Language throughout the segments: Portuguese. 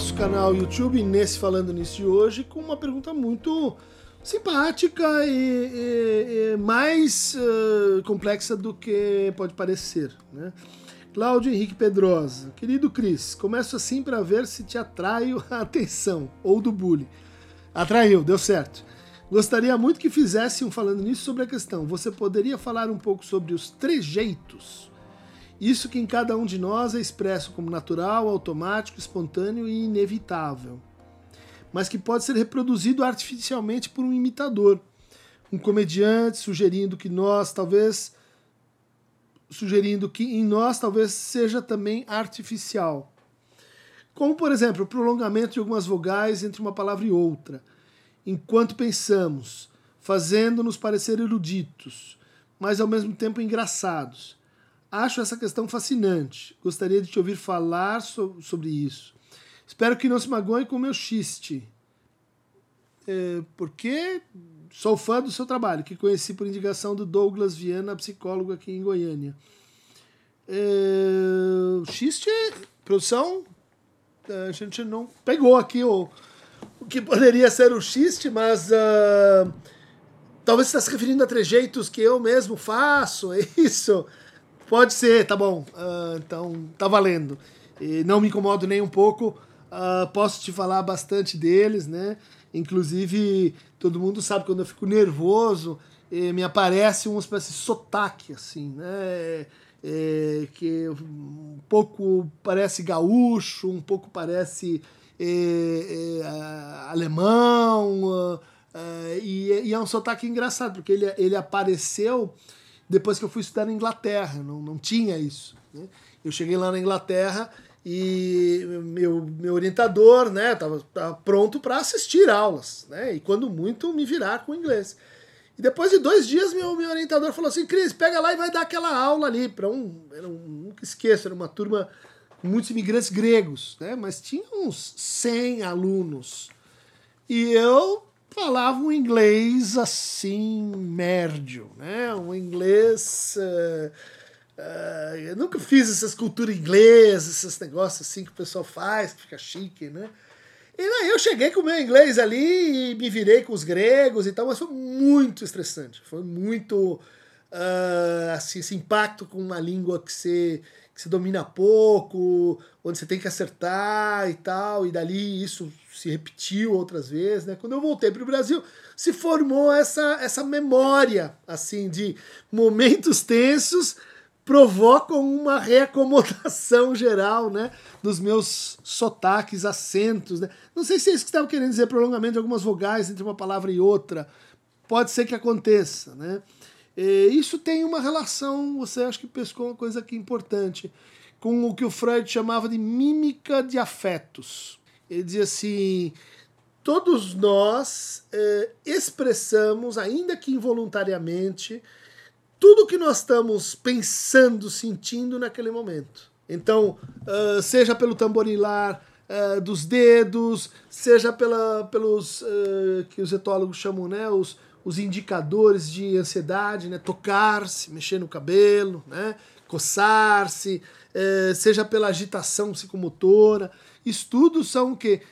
nosso canal YouTube, nesse Falando Nisso de hoje, com uma pergunta muito simpática e, e, e mais uh, complexa do que pode parecer. Né? Cláudio Henrique Pedrosa. Querido Cris, começo assim para ver se te atraio a atenção, ou do bullying. Atraiu, deu certo. Gostaria muito que fizesse um falando nisso sobre a questão. Você poderia falar um pouco sobre os trejeitos? Isso que em cada um de nós é expresso como natural, automático, espontâneo e inevitável mas que pode ser reproduzido artificialmente por um imitador, um comediante sugerindo que nós talvez sugerindo que em nós talvez seja também artificial. Como, por exemplo, o prolongamento de algumas vogais entre uma palavra e outra, enquanto pensamos, fazendo-nos parecer eruditos, mas ao mesmo tempo engraçados. Acho essa questão fascinante. Gostaria de te ouvir falar so sobre isso. Espero que não se magoe com o meu xiste. É, porque sou fã do seu trabalho, que conheci por indicação do Douglas Viana, psicólogo aqui em Goiânia. É, xiste, produção, a gente não pegou aqui o, o que poderia ser o xiste, mas uh, talvez você está se referindo a trejeitos que eu mesmo faço, é isso? Pode ser, tá bom. Uh, então, tá valendo. E não me incomodo nem um pouco Uh, posso te falar bastante deles, né? Inclusive, todo mundo sabe quando eu fico nervoso, me aparece uma espécie de sotaque, assim, né? É, que um pouco parece gaúcho, um pouco parece é, é, alemão, e, e, é um sotaque engraçado, porque ele, ele apareceu depois que eu fui estudar na Inglaterra, não, não tinha isso. Né? Eu cheguei lá na Inglaterra e meu, meu orientador né tava, pronto para assistir aulas né e quando muito me virar com inglês e depois de dois dias meu, meu orientador falou assim Cris pega lá e vai dar aquela aula ali para um, um nunca esqueço era uma turma com muitos imigrantes gregos né mas tinha uns 100 alunos e eu falava um inglês assim médio né um inglês uh, Uh, eu nunca fiz essas culturas inglesas, esses negócios assim que o pessoal faz, que fica chique, né? E aí eu cheguei com o meu inglês ali e me virei com os gregos e tal, mas foi muito estressante. Foi muito, uh, assim, esse impacto com uma língua que você, que domina pouco, onde você tem que acertar e tal, e dali isso se repetiu outras vezes, né? Quando eu voltei para o Brasil, se formou essa, essa memória, assim, de momentos tensos provocam uma reacomodação geral, né, dos meus sotaques, acentos, né? Não sei se é isso que estava querendo dizer, prolongamento de algumas vogais entre uma palavra e outra. Pode ser que aconteça, né? E isso tem uma relação, você acha que pescou uma coisa aqui importante, com o que o Freud chamava de mímica de afetos. Ele dizia assim: todos nós eh, expressamos, ainda que involuntariamente, tudo que nós estamos pensando, sentindo naquele momento. Então, uh, seja pelo tamborilar uh, dos dedos, seja pela, pelos uh, que os etólogos chamam, né, os, os indicadores de ansiedade, né, tocar-se, mexer no cabelo, né, coçar-se, seja pela agitação psicomotora. Isso tudo são o quê?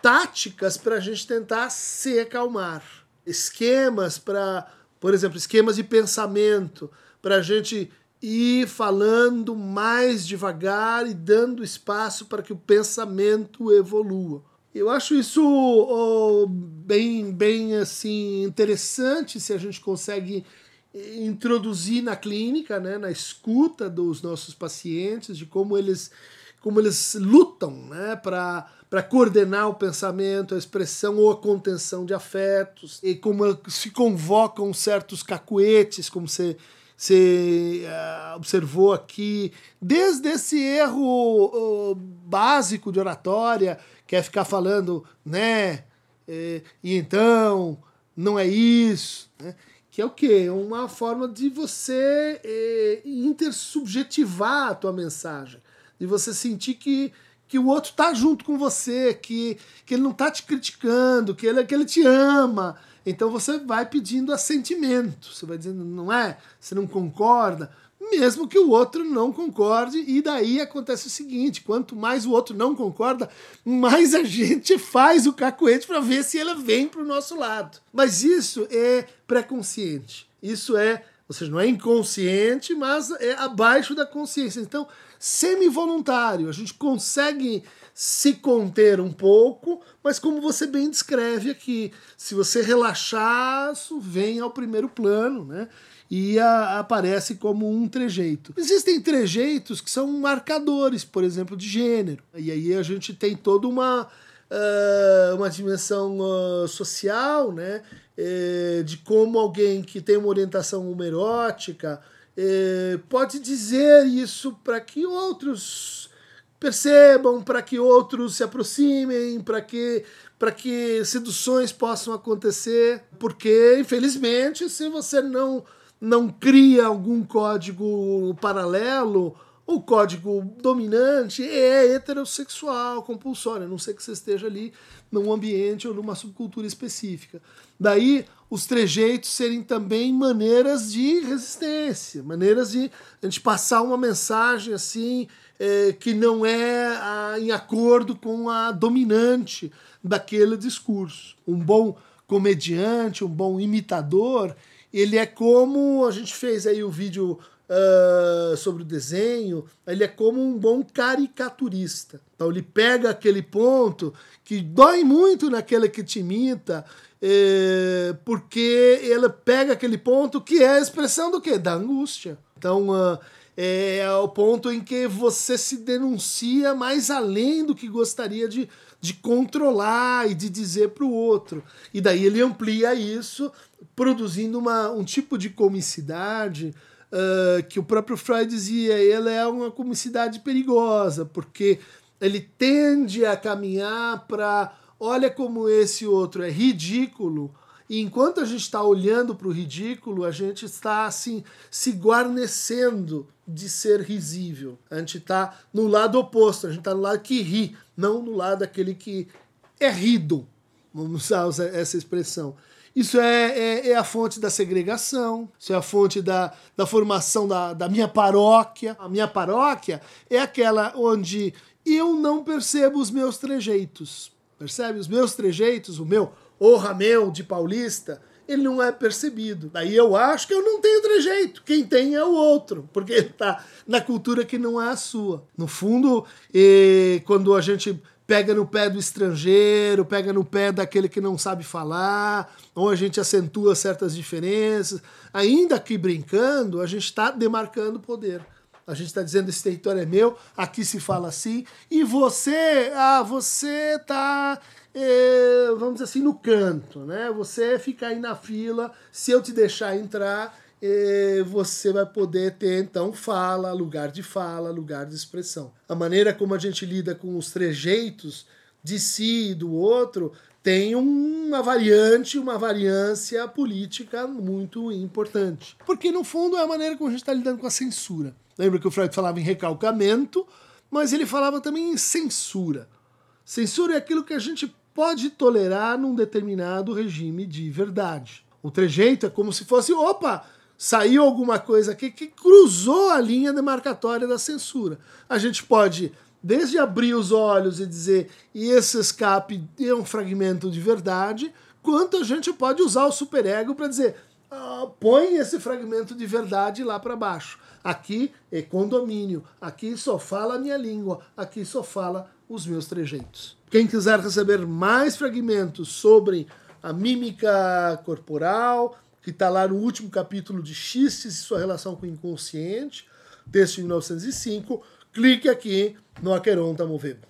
Táticas para a gente tentar se acalmar. Esquemas para por exemplo, esquemas de pensamento, para a gente ir falando mais devagar e dando espaço para que o pensamento evolua. Eu acho isso oh, bem, bem assim interessante se a gente consegue introduzir na clínica, né, na escuta dos nossos pacientes, de como eles, como eles lutam né, para coordenar o pensamento, a expressão ou a contenção de afetos, e como se convocam certos cacuetes, como você, você uh, observou aqui, desde esse erro uh, básico de oratória, que é ficar falando, né, e, e então, não é isso, né? que é o quê? Uma forma de você eh, intersubjetivar a tua mensagem, de você sentir que que o outro tá junto com você, que, que ele não tá te criticando, que ele, que ele te ama. Então você vai pedindo assentimento, você vai dizendo, não é? Você não concorda? mesmo que o outro não concorde, e daí acontece o seguinte: quanto mais o outro não concorda, mais a gente faz o cacuete para ver se ela vem para o nosso lado. Mas isso é pré-consciente. Isso é, ou seja, não é inconsciente, mas é abaixo da consciência. Então, semi-voluntário, a gente consegue se conter um pouco, mas como você bem descreve aqui, se você relaxar, isso vem ao primeiro plano, né? e a, aparece como um trejeito. Existem trejeitos que são marcadores, por exemplo, de gênero. E aí a gente tem toda uma, uh, uma dimensão uh, social, né? Uh, de como alguém que tem uma orientação homerótica eh, pode dizer isso para que outros percebam, para que outros se aproximem, para que para que seduções possam acontecer, porque infelizmente se você não não cria algum código paralelo, o código dominante é heterossexual, compulsório, a não ser que você esteja ali num ambiente ou numa subcultura específica. Daí os trejeitos serem também maneiras de resistência, maneiras de a gente passar uma mensagem assim é, que não é a, em acordo com a dominante daquele discurso. Um bom comediante, um bom imitador, ele é como a gente fez aí o vídeo uh, sobre o desenho, ele é como um bom caricaturista. Então ele pega aquele ponto que dói muito naquele que te imita, eh, porque ele pega aquele ponto que é a expressão do quê? Da angústia. Então uh, é o ponto em que você se denuncia mais além do que gostaria de de controlar e de dizer para o outro. E daí ele amplia isso, produzindo uma, um tipo de comicidade uh, que o próprio Freud dizia, ela é uma comicidade perigosa, porque ele tende a caminhar para olha como esse outro é ridículo, e enquanto a gente está olhando para o ridículo, a gente está assim se guarnecendo de ser risível. A gente está no lado oposto, a gente está no lado que ri, não no lado daquele que é rido. Vamos usar essa expressão. Isso é, é, é, a fonte da segregação, isso é a fonte da, da formação da, da minha paróquia. A minha paróquia é aquela onde eu não percebo os meus trejeitos. Percebe? Os meus trejeitos, o meu o Ramel de Paulista, ele não é percebido. Daí eu acho que eu não tenho trejeito. Quem tem é o outro, porque ele está na cultura que não é a sua. No fundo, quando a gente pega no pé do estrangeiro, pega no pé daquele que não sabe falar, ou a gente acentua certas diferenças, ainda que brincando, a gente está demarcando poder. A gente está dizendo esse território é meu, aqui se fala assim, e você, ah, você está é, vamos dizer assim, no canto, né? Você fica aí na fila, se eu te deixar entrar, você vai poder ter então fala, lugar de fala, lugar de expressão. A maneira como a gente lida com os trejeitos de si e do outro tem uma variante, uma variância política muito importante. Porque, no fundo, é a maneira como a gente está lidando com a censura. Lembra que o Freud falava em recalcamento, mas ele falava também em censura. Censura é aquilo que a gente pode tolerar num determinado regime de verdade. O trejeito é como se fosse, opa, saiu alguma coisa aqui que cruzou a linha demarcatória da censura. A gente pode desde abrir os olhos e dizer e esse escape é um fragmento de verdade, quanto a gente pode usar o superego para dizer ah, põe esse fragmento de verdade lá para baixo. Aqui é condomínio, aqui só fala a minha língua, aqui só fala os meus trejeitos. Quem quiser receber mais fragmentos sobre a mímica corporal, que está lá no último capítulo de Xistes e sua relação com o inconsciente, texto de 1905, clique aqui no Aqueronta Movebo.